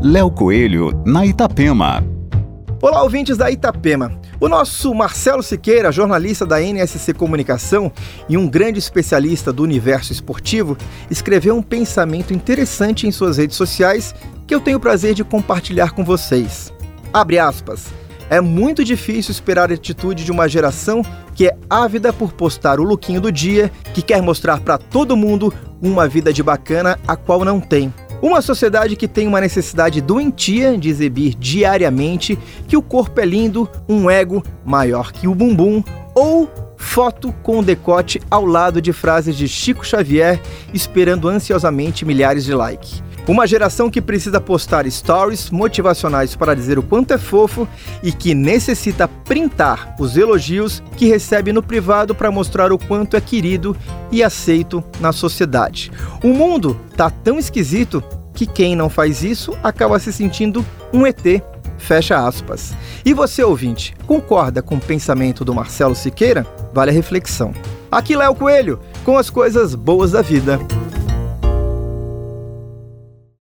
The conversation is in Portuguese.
Léo Coelho, na Itapema. Olá, ouvintes da Itapema. O nosso Marcelo Siqueira, jornalista da NSC Comunicação e um grande especialista do universo esportivo, escreveu um pensamento interessante em suas redes sociais que eu tenho o prazer de compartilhar com vocês. Abre aspas. É muito difícil esperar a atitude de uma geração que é ávida por postar o lookinho do dia, que quer mostrar para todo mundo uma vida de bacana a qual não tem. Uma sociedade que tem uma necessidade doentia de exibir diariamente que o corpo é lindo, um ego maior que o bumbum ou foto com decote ao lado de frases de Chico Xavier esperando ansiosamente milhares de likes. Uma geração que precisa postar stories motivacionais para dizer o quanto é fofo e que necessita printar os elogios que recebe no privado para mostrar o quanto é querido e aceito na sociedade. O mundo tá tão esquisito que quem não faz isso acaba se sentindo um ET. Fecha aspas. E você, ouvinte, concorda com o pensamento do Marcelo Siqueira? Vale a reflexão. Aqui Léo Coelho, com as coisas boas da vida.